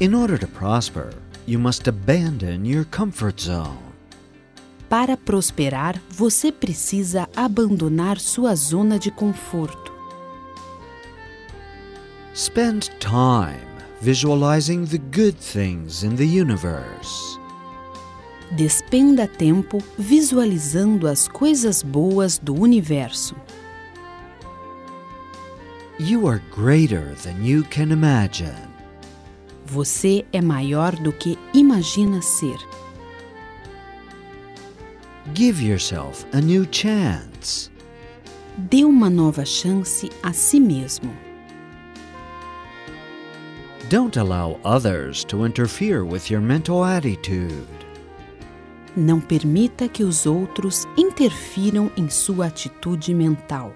In order to prosper, you must abandon your comfort zone. Para prosperar, você precisa abandonar sua zona de conforto. Spend time visualizing the good things in the universe. Despenda tempo visualizando as coisas boas do universo. You are greater than you can imagine. Você é maior do que imagina ser. Give yourself a new chance. Dê uma nova chance a si mesmo. Don't allow others to interfere with your mental attitude. Não permita que os outros interfiram em sua atitude mental.